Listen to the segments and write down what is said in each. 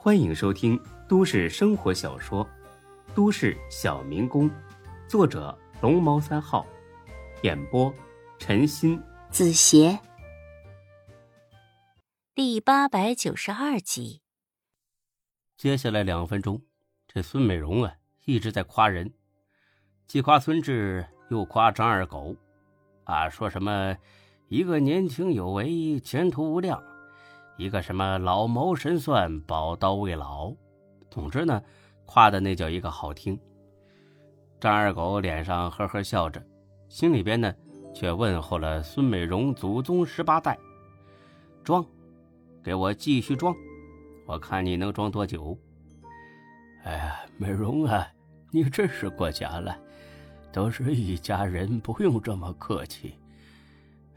欢迎收听都市生活小说《都市小民工》，作者龙猫三号，演播陈鑫、子邪，第八百九十二集。接下来两分钟，这孙美容啊一直在夸人，既夸孙志，又夸张二狗，啊，说什么一个年轻有为，前途无量。一个什么老谋深算，宝刀未老，总之呢，夸的那叫一个好听。张二狗脸上呵呵笑着，心里边呢却问候了孙美容祖宗十八代。装，给我继续装，我看你能装多久。哎呀，美容啊，你真是过奖了，都是一家人，不用这么客气。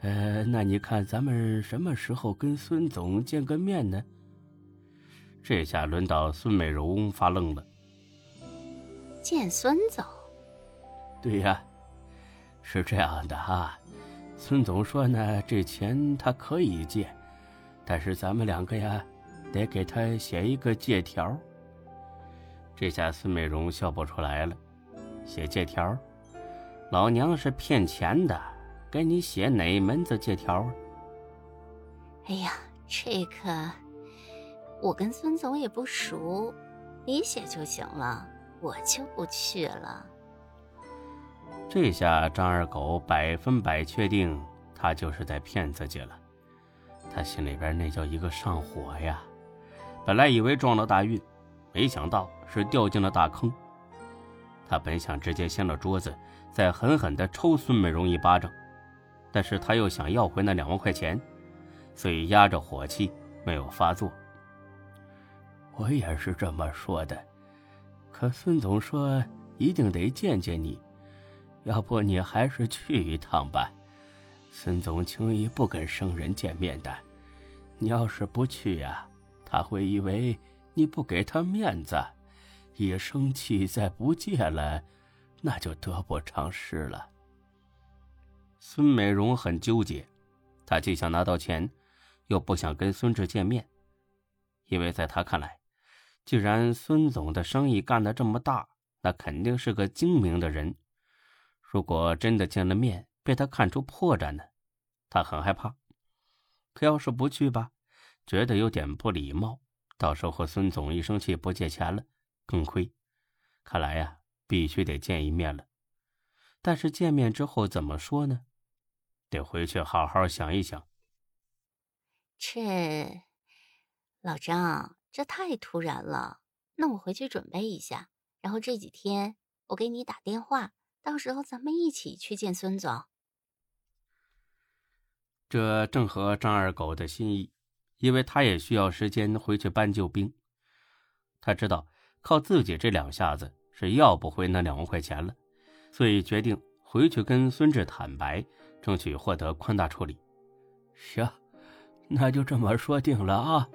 呃，那你看咱们什么时候跟孙总见个面呢？这下轮到孙美容发愣了。见孙总？对呀，是这样的哈。孙总说呢，这钱他可以借，但是咱们两个呀，得给他写一个借条。这下孙美容笑不出来了，写借条，老娘是骗钱的。给你写哪门子借条？哎呀，这个我跟孙总也不熟，你写就行了，我就不去了。这下张二狗百分百确定他就是在骗自己了，他心里边那叫一个上火呀！本来以为撞了大运，没想到是掉进了大坑。他本想直接掀了桌子，再狠狠地抽孙美容一巴掌。但是他又想要回那两万块钱，所以压着火气没有发作。我也是这么说的，可孙总说一定得见见你，要不你还是去一趟吧。孙总轻易不跟生人见面的，你要是不去呀，他会以为你不给他面子，一生气再不借了，那就得不偿失了。孙美容很纠结，她既想拿到钱，又不想跟孙志见面，因为在她看来，既然孙总的生意干得这么大，那肯定是个精明的人。如果真的见了面，被他看出破绽呢，她很害怕。可要是不去吧，觉得有点不礼貌，到时候孙总一生气不借钱了，更亏。看来呀，必须得见一面了。但是见面之后怎么说呢？得回去好好想一想。这老张，这太突然了。那我回去准备一下，然后这几天我给你打电话，到时候咱们一起去见孙总。这正合张二狗的心意，因为他也需要时间回去搬救兵。他知道靠自己这两下子是要不回那两万块钱了，所以决定回去跟孙志坦白。争取获得宽大处理。行，那就这么说定了啊！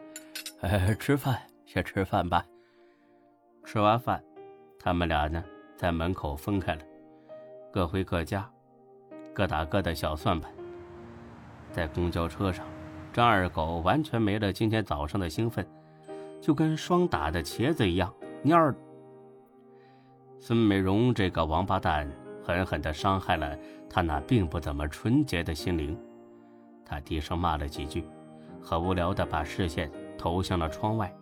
哎，吃饭，先吃饭吧。吃完饭，他们俩呢在门口分开了，各回各家，各打各的小算盘。在公交车上，张二狗完全没了今天早上的兴奋，就跟霜打的茄子一样蔫儿。孙美容这个王八蛋。狠狠地伤害了他那并不怎么纯洁的心灵，他低声骂了几句，很无聊地把视线投向了窗外。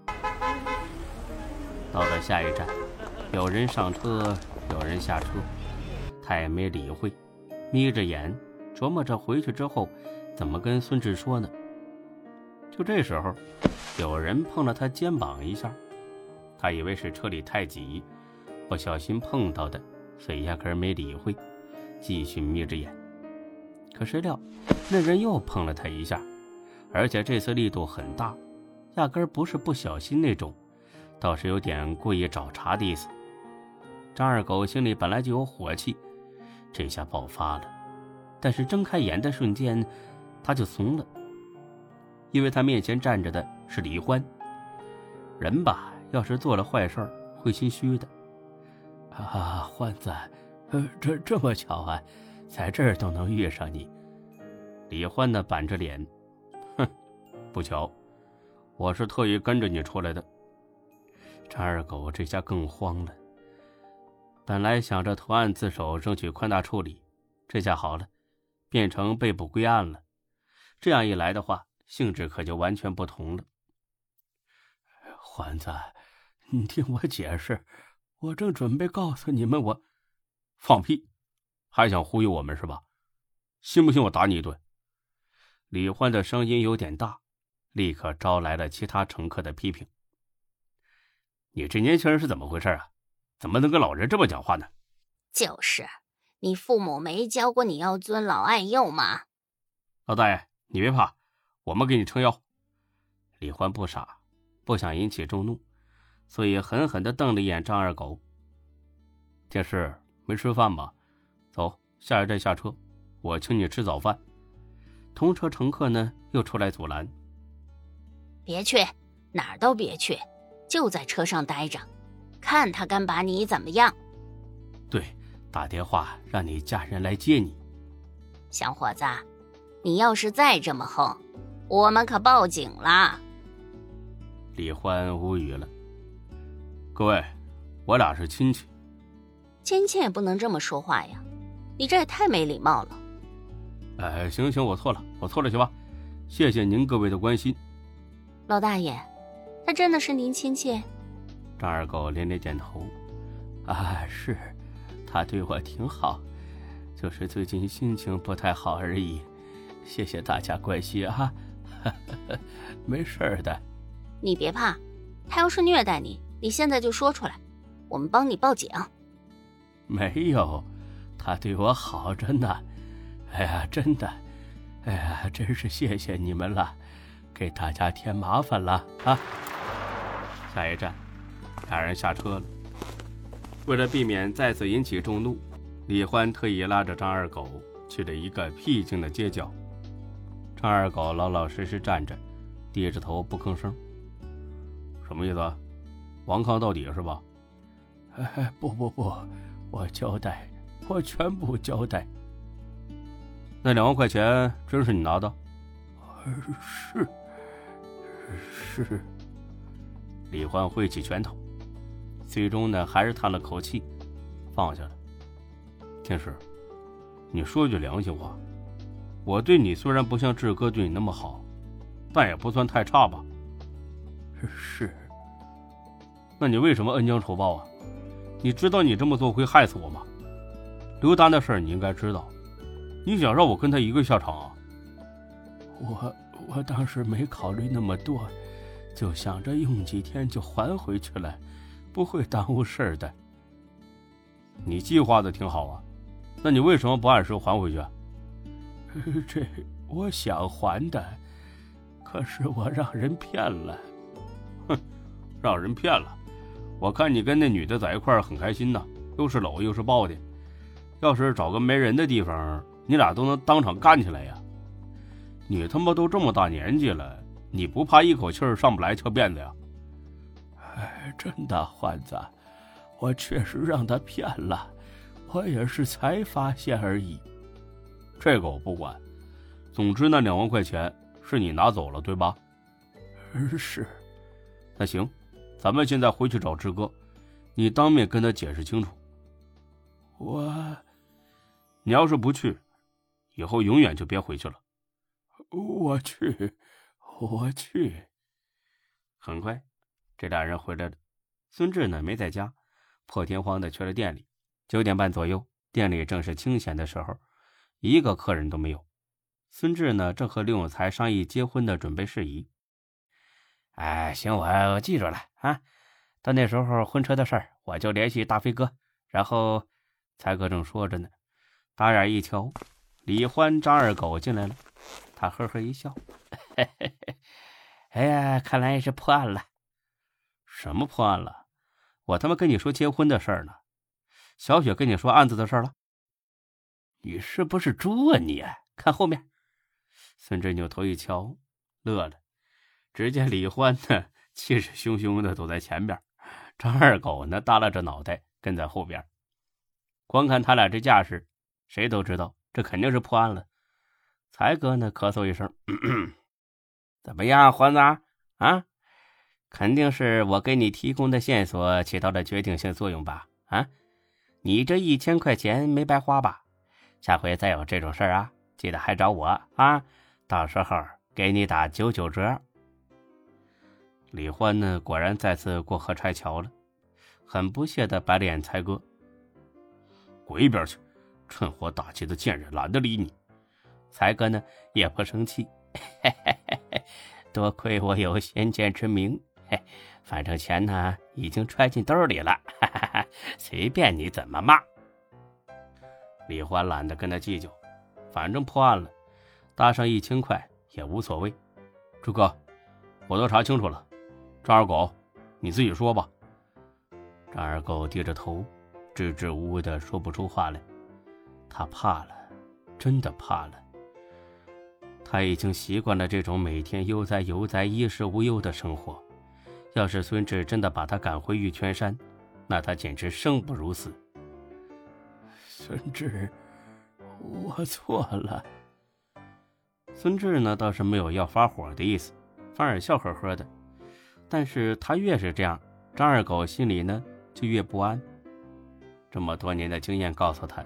到了下一站，有人上车，有人下车，他也没理会，眯着眼琢磨着回去之后怎么跟孙志说呢。就这时候，有人碰了他肩膀一下，他以为是车里太挤，不小心碰到的。所以压根没理会，继续眯着眼。可谁料，那人又碰了他一下，而且这次力度很大，压根不是不小心那种，倒是有点故意找茬的意思。张二狗心里本来就有火气，这下爆发了。但是睁开眼的瞬间，他就怂了，因为他面前站着的是李欢。人吧，要是做了坏事会心虚的。啊，欢子，呃，这这么巧啊，在这儿都能遇上你。李欢呢，板着脸，哼，不巧，我是特意跟着你出来的。张二狗这下更慌了。本来想着投案自首，争取宽大处理，这下好了，变成被捕归案了。这样一来的话，性质可就完全不同了。欢子，你听我解释，我正准备告诉你们，我放屁，还想忽悠我们是吧？信不信我打你一顿？李欢的声音有点大，立刻招来了其他乘客的批评。你这年轻人是怎么回事啊？怎么能跟老人这么讲话呢？就是，你父母没教过你要尊老爱幼吗？老大爷，你别怕，我们给你撑腰。李欢不傻，不想引起众怒，所以狠狠地瞪了一眼张二狗。电视没吃饭吧？走，下一站下车，我请你吃早饭。同车乘客呢又出来阻拦：“别去，哪儿都别去，就在车上待着。”看他敢把你怎么样？对，打电话让你家人来接你。小伙子，你要是再这么横，我们可报警了。李欢无语了。各位，我俩是亲戚。亲戚也不能这么说话呀，你这也太没礼貌了。哎，行行，我错了，我错了，行吧？谢谢您各位的关心。老大爷，他真的是您亲戚？张二狗连连点头，啊，是，他对我挺好，就是最近心情不太好而已。谢谢大家关心啊，没事的。你别怕，他要是虐待你，你现在就说出来，我们帮你报警。没有，他对我好着呢。哎呀，真的，哎呀，真是谢谢你们了，给大家添麻烦了啊。下一站。俩人下车了。为了避免再次引起众怒，李欢特意拉着张二狗去了一个僻静的街角。张二狗老老实实站着，低着头不吭声。什么意思？顽抗到底是吧？哎，不不不，我交代，我全部交代。那两万块钱真是你拿的？是，是。李欢挥起拳头。最终呢，还是叹了口气，放下了。天师，你说句良心话，我对你虽然不像志哥对你那么好，但也不算太差吧？是。那你为什么恩将仇报啊？你知道你这么做会害死我吗？刘丹的事你应该知道，你想让我跟他一个下场啊？我我当时没考虑那么多，就想着用几天就还回去了。不会耽误事儿的。你计划的挺好啊，那你为什么不按时还回去？这我想还的，可是我让人骗了。哼，让人骗了！我看你跟那女的在一块儿很开心呐，又是搂又是抱的。要是找个没人的地方，你俩都能当场干起来呀！你他妈都这么大年纪了，你不怕一口气儿上不来翘辫子呀？哎，真的，欢子，我确实让他骗了，我也是才发现而已。这个我不管，总之那两万块钱是你拿走了，对吧？是。那行，咱们现在回去找志哥，你当面跟他解释清楚。我，你要是不去，以后永远就别回去了。我去，我去。很快。这俩人回来了，孙志呢没在家，破天荒的去了店里。九点半左右，店里正是清闲的时候，一个客人都没有。孙志呢正和刘永才商议结婚的准备事宜。哎，行，我我记住了啊。到那时候婚车的事儿，我就联系大飞哥。然后，才哥正说着呢，打眼一瞧，李欢、张二狗进来了。他呵呵一笑：“嘿嘿嘿，哎呀，看来是破案了。”什么破案了？我他妈跟你说结婚的事儿呢。小雪跟你说案子的事了。你是不是猪啊你？看后面。孙志扭头一瞧，乐了。只见李欢呢，气势汹汹的走在前边，张二狗呢，耷拉着脑袋跟在后边。光看他俩这架势，谁都知道这肯定是破案了。才哥呢，咳嗽一声：“ 怎么样，欢子啊？肯定是我给你提供的线索起到了决定性作用吧？啊，你这一千块钱没白花吧？下回再有这种事儿啊，记得还找我啊，到时候给你打九九折。李欢呢，果然再次过河拆桥了，很不屑的白了眼才哥：“滚一边去！趁火打劫的贱人，懒得理你。”才哥呢也不生气，嘿嘿嘿嘿，多亏我有先见之明，嘿，反正钱呢已经揣进兜里了，哈哈哈，随便你怎么骂。李欢懒得跟他计较，反正破案了，搭上一千块也无所谓。朱哥，我都查清楚了。张二狗，你自己说吧。张二狗低着头，支支吾吾的说不出话来。他怕了，真的怕了。他已经习惯了这种每天悠哉悠哉、衣食无忧的生活。要是孙志真的把他赶回玉泉山，那他简直生不如死。孙志，我错了。孙志呢，倒是没有要发火的意思，反而笑呵呵的。但是他越是这样，张二狗心里呢就越不安。这么多年的经验告诉他，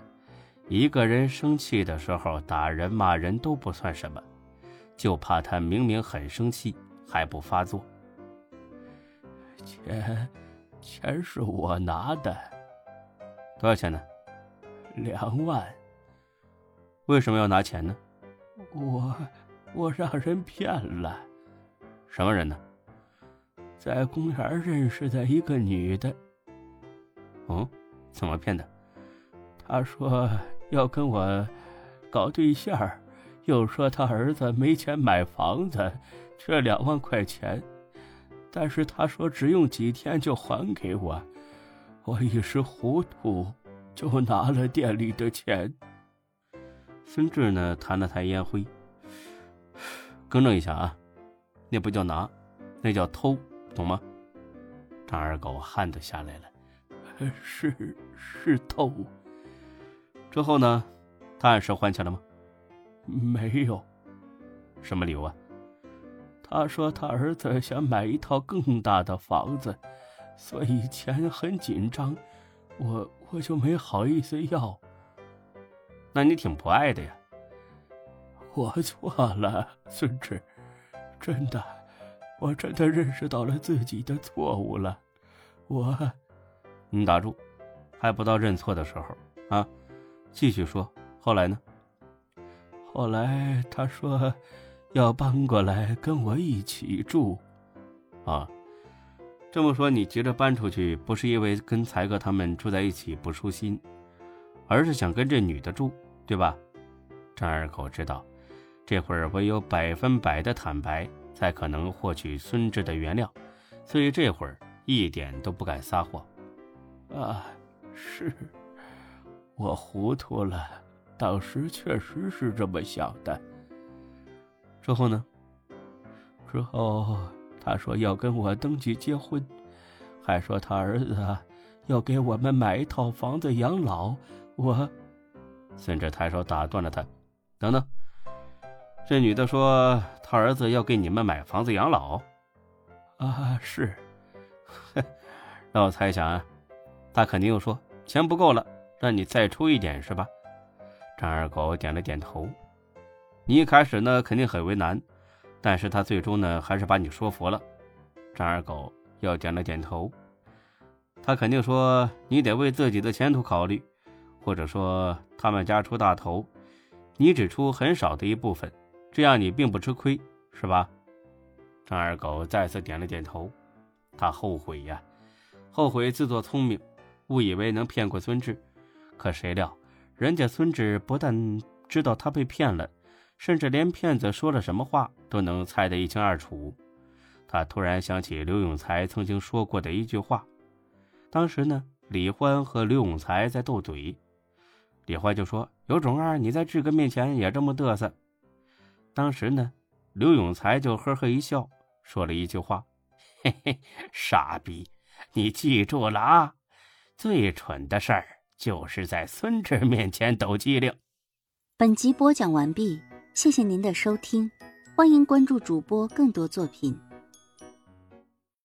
一个人生气的时候，打人骂人都不算什么，就怕他明明很生气还不发作。钱，钱是我拿的，多少钱呢？两万。为什么要拿钱呢？我，我让人骗了。什么人呢？在公园认识的一个女的，哦，怎么骗的？她说要跟我搞对象，又说他儿子没钱买房子，缺两万块钱，但是他说只用几天就还给我。我一时糊涂，就拿了店里的钱。孙志呢，弹了弹烟灰，更正一下啊，那不叫拿，那叫偷。懂吗？张二狗汗都下来了。是是偷。之后呢？他按时还钱了吗？没有。什么理由啊？他说他儿子想买一套更大的房子，所以钱很紧张，我我就没好意思要。那你挺不爱的呀。我错了，孙志，真的。我真的认识到了自己的错误了，我，你打住，还不到认错的时候啊！继续说，后来呢？后来他说要搬过来跟我一起住，啊，这么说你急着搬出去，不是因为跟才哥他们住在一起不舒心，而是想跟这女的住，对吧？张二狗知道，这会儿唯有百分百的坦白。才可能获取孙志的原谅，所以这会儿一点都不敢撒谎。啊，是，我糊涂了，当时确实是这么想的。之后呢？之后他说要跟我登记结婚，还说他儿子要给我们买一套房子养老。我，孙志抬手打断了他：“等等。”这女的说：“她儿子要给你们买房子养老。”啊，是。让我猜想啊，他肯定又说钱不够了，让你再出一点，是吧？张二狗点了点头。你一开始呢，肯定很为难，但是他最终呢，还是把你说服了。张二狗又点了点头。他肯定说你得为自己的前途考虑，或者说他们家出大头，你只出很少的一部分。这样你并不吃亏，是吧？张二狗再次点了点头。他后悔呀，后悔自作聪明，误以为能骗过孙志。可谁料，人家孙志不但知道他被骗了，甚至连骗子说了什么话都能猜得一清二楚。他突然想起刘永才曾经说过的一句话。当时呢，李欢和刘永才在斗嘴，李欢就说：“有种啊，你在志哥面前也这么嘚瑟。”当时呢，刘永才就呵呵一笑，说了一句话：“嘿嘿，傻逼，你记住了啊！最蠢的事儿就是在孙志面前抖机灵。”本集播讲完毕，谢谢您的收听，欢迎关注主播更多作品。